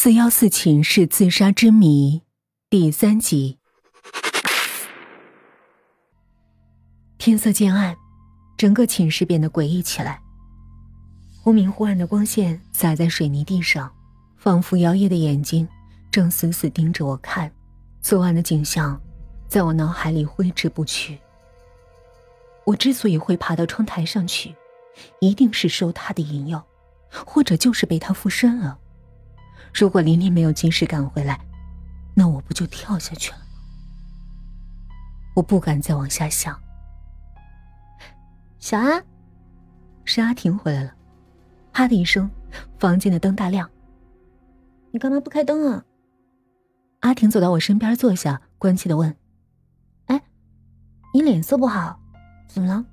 四幺四寝室自杀之谜第三集。天色渐暗，整个寝室变得诡异起来。忽明忽暗的光线洒在水泥地上，仿佛摇曳的眼睛正死死盯着我看。昨晚的景象，在我脑海里挥之不去。我之所以会爬到窗台上去，一定是受他的引诱，或者就是被他附身了。如果琳琳没有及时赶回来，那我不就跳下去了？我不敢再往下想。小安，是阿婷回来了。啪的一声，房间的灯大亮。你干嘛不开灯啊？阿婷走到我身边坐下，关切的问：“哎，你脸色不好，怎么了？”“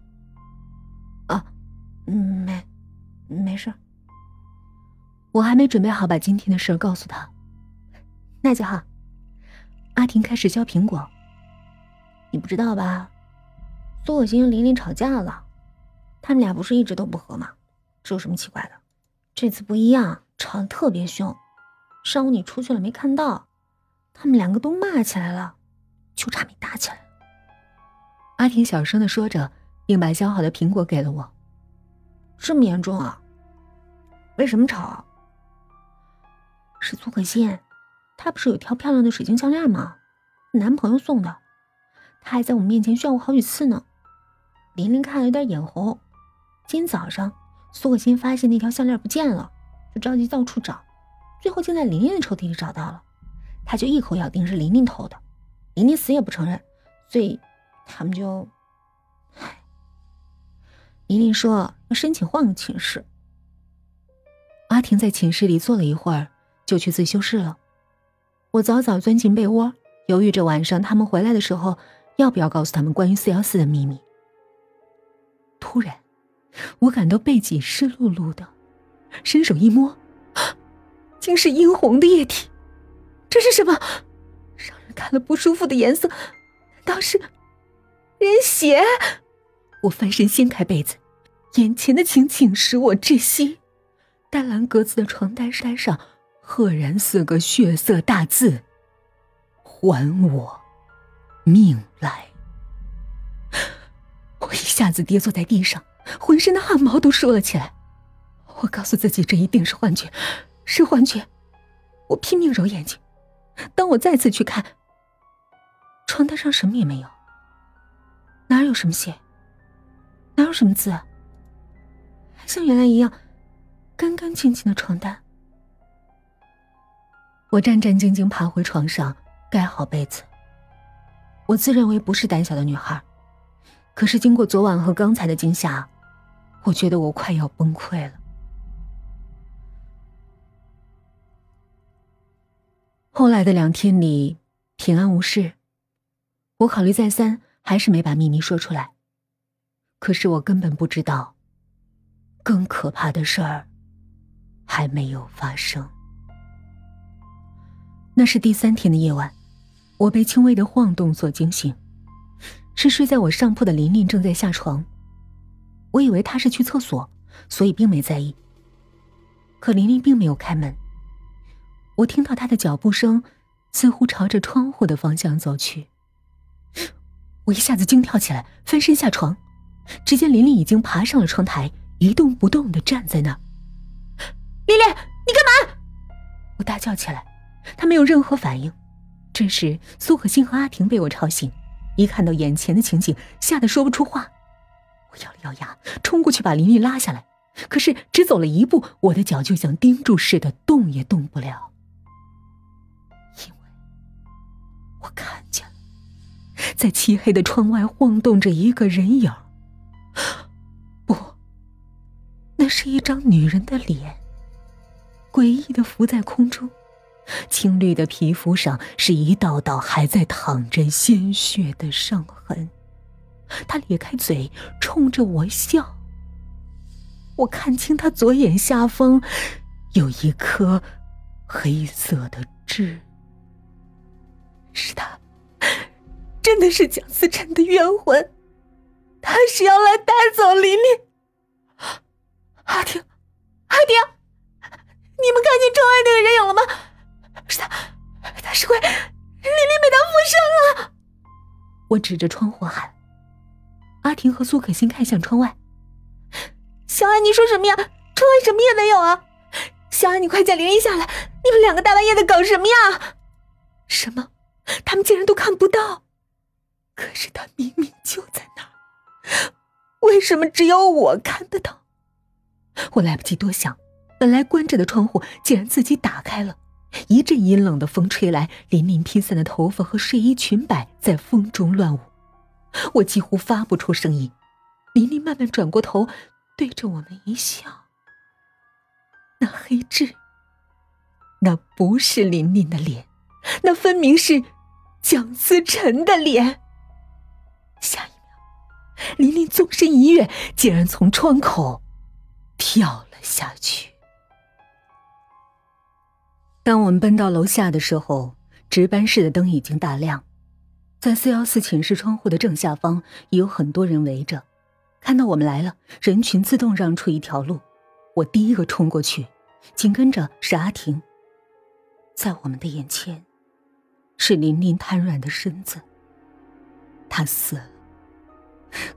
啊，嗯没，没事。”我还没准备好把今天的事告诉他，那就好。阿婷开始削苹果。你不知道吧？苏可欣和琳琳吵架了，他们俩不是一直都不和吗？这有什么奇怪的？这次不一样，吵得特别凶。上午你出去了没看到？他们两个都骂起来了，就差没打起来。阿婷小声的说着，并把削好的苹果给了我。这么严重啊？为什么吵？是苏可欣，她不是有条漂亮的水晶项链吗？男朋友送的，她还在我面前炫我好几次呢。琳琳看了有点眼红。今天早上，苏可欣发现那条项链不见了，就着急到处找，最后竟在琳琳的抽屉里找到了。她就一口咬定是琳琳偷的，琳琳死也不承认，所以他们就……唉。琳琳说要申请换个寝室。阿婷在寝室里坐了一会儿。就去自修室了。我早早钻进被窝，犹豫着晚上他们回来的时候要不要告诉他们关于四幺四的秘密。突然，我感到背脊湿漉漉的，伸手一摸，竟是殷红的液体。这是什么？让人看了不舒服的颜色？难道是人血？我翻身掀开被子，眼前的情景使我窒息。淡蓝格子的床单衫上。赫然四个血色大字：“还我命来！” 我一下子跌坐在地上，浑身的汗毛都竖了起来。我告诉自己，这一定是幻觉，是幻觉。我拼命揉眼睛。当我再次去看，床单上什么也没有，哪有什么血，哪有什么字，像原来一样干干净净的床单。我战战兢兢爬回床上，盖好被子。我自认为不是胆小的女孩，可是经过昨晚和刚才的惊吓，我觉得我快要崩溃了。后来的两天里平安无事，我考虑再三，还是没把秘密说出来。可是我根本不知道，更可怕的事儿还没有发生。那是第三天的夜晚，我被轻微的晃动所惊醒，是睡在我上铺的琳琳正在下床。我以为她是去厕所，所以并没在意。可琳琳并没有开门。我听到她的脚步声，似乎朝着窗户的方向走去。我一下子惊跳起来，翻身下床，只见琳琳已经爬上了窗台，一动不动的站在那儿。琳琳，你干嘛？我大叫起来。他没有任何反应。这时，苏可欣和阿婷被我吵醒，一看到眼前的情景，吓得说不出话。我咬了咬牙，冲过去把琳琳拉下来。可是，只走了一步，我的脚就像钉住似的，动也动不了。因为，我看见了，在漆黑的窗外晃动着一个人影。不，那是一张女人的脸，诡异的浮在空中。青绿的皮肤上是一道道还在淌着鲜血的伤痕，他咧开嘴冲着我笑。我看清他左眼下方有一颗黑色的痣，是他，真的是蒋思琛的冤魂，他是要来带走琳琳。阿婷，阿婷，你们看见窗外那个人影了吗？是他，他是鬼，丽丽被他附身了！我指着窗户喊。阿婷和苏可欣看向窗外，小安，你说什么呀？窗外什么也没有啊！小安，你快叫林一下来！你们两个大半夜的搞什么呀？什么？他们竟然都看不到？可是他明明就在那儿，为什么只有我看得到？我来不及多想，本来关着的窗户竟然自己打开了。一阵阴冷的风吹来，林林披散的头发和睡衣裙摆在风中乱舞，我几乎发不出声音。林林慢慢转过头，对着我们一笑。那黑痣，那不是琳琳的脸，那分明是蒋思辰的脸。下一秒，琳琳纵身一跃，竟然从窗口跳了下去。当我们奔到楼下的时候，值班室的灯已经大亮，在四幺四寝室窗户的正下方，也有很多人围着。看到我们来了，人群自动让出一条路，我第一个冲过去，紧跟着是阿婷。在我们的眼前，是琳琳瘫软的身子。她死了。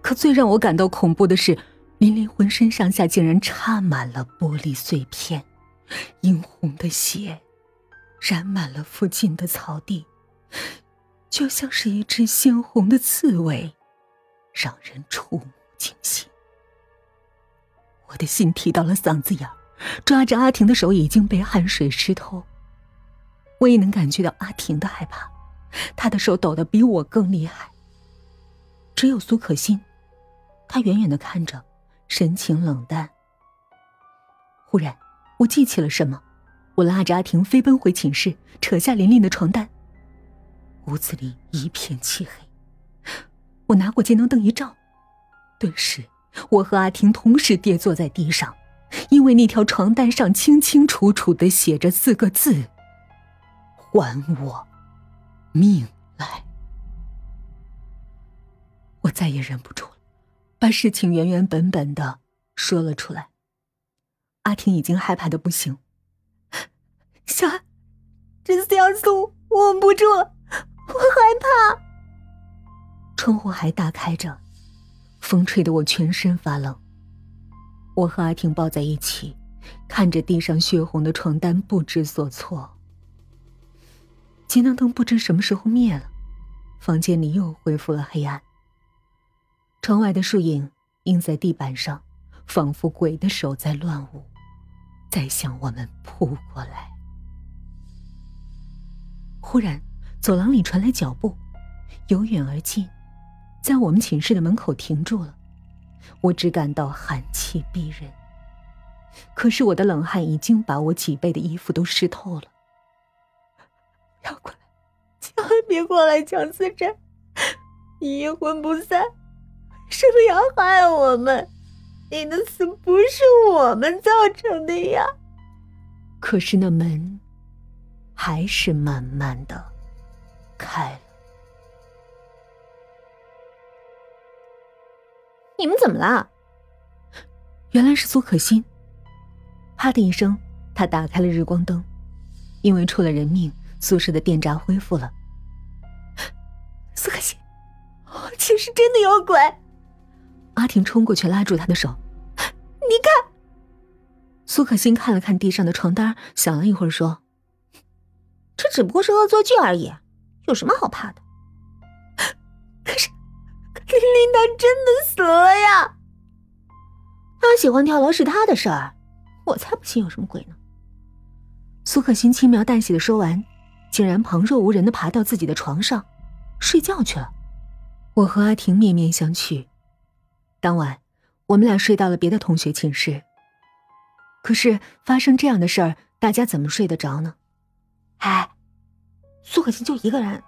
可最让我感到恐怖的是，琳琳浑身上下竟然插满了玻璃碎片，殷红的血染满了附近的草地，就像是一只鲜红的刺猬，让人触目。惊心！我的心提到了嗓子眼抓着阿婷的手已经被汗水湿透。我也能感觉到阿婷的害怕，她的手抖得比我更厉害。只有苏可欣，她远远的看着，神情冷淡。忽然，我记起了什么，我拉着阿婷飞奔回寝室，扯下琳琳的床单。屋子里一片漆黑，我拿过节能灯一照。顿时，我和阿婷同时跌坐在地上，因为那条床单上清清楚楚的写着四个字：“还我命来！”我再也忍不住了，把事情原原本本的说了出来。阿婷已经害怕的不行，小安，这四要素我稳不住了，我害怕。窗户还大开着。风吹得我全身发冷。我和阿婷抱在一起，看着地上血红的床单，不知所措。节能灯不知什么时候灭了，房间里又恢复了黑暗。窗外的树影映在地板上，仿佛鬼的手在乱舞，在向我们扑过来。忽然，走廊里传来脚步，由远而近。在我们寝室的门口停住了，我只感到寒气逼人。可是我的冷汗已经把我脊背的衣服都湿透了。不要过来，千万别过来，蒋思辰，你阴魂不散，是不是要害我们？你的死不是我们造成的呀。可是那门，还是慢慢的开了。你们怎么了？原来是苏可欣。啪的一声，他打开了日光灯，因为出了人命，宿舍的电闸恢复了。苏可欣，寝室真的有鬼！阿婷冲过去拉住他的手，你看。苏可欣看了看地上的床单，想了一会儿说：“这只不过是恶作剧而已，有什么好怕的？”可是。琳琳她真的死了呀！她喜欢跳楼是她的事儿，我才不信有什么鬼呢。苏可欣轻描淡写的说完，竟然旁若无人的爬到自己的床上睡觉去了。我和阿婷面面相觑。当晚，我们俩睡到了别的同学寝室。可是发生这样的事儿，大家怎么睡得着呢？哎，苏可欣就一个人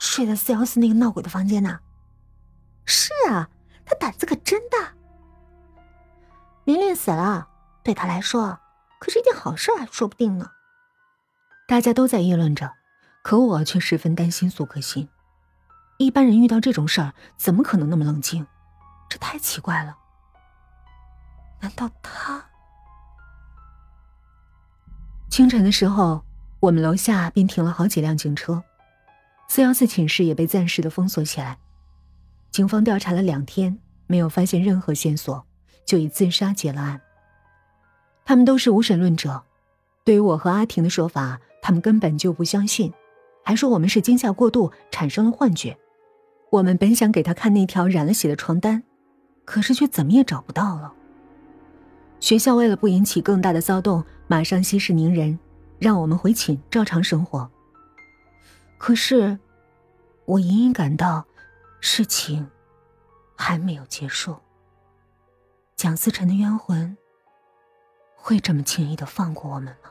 睡在四幺四那个闹鬼的房间呢。是啊，他胆子可真大。琳琳死了，对他来说可是一件好事，还说不定呢。大家都在议论着，可我却十分担心苏可欣。一般人遇到这种事儿，怎么可能那么冷静？这太奇怪了。难道他？清晨的时候，我们楼下便停了好几辆警车，四幺四寝室也被暂时的封锁起来。警方调查了两天，没有发现任何线索，就以自杀结了案。他们都是无神论者，对于我和阿婷的说法，他们根本就不相信，还说我们是惊吓过度产生了幻觉。我们本想给他看那条染了血的床单，可是却怎么也找不到了。学校为了不引起更大的骚动，马上息事宁人，让我们回寝照常生活。可是，我隐隐感到，事情还没有结束。蒋思辰的冤魂。会这么轻易的放过我们吗？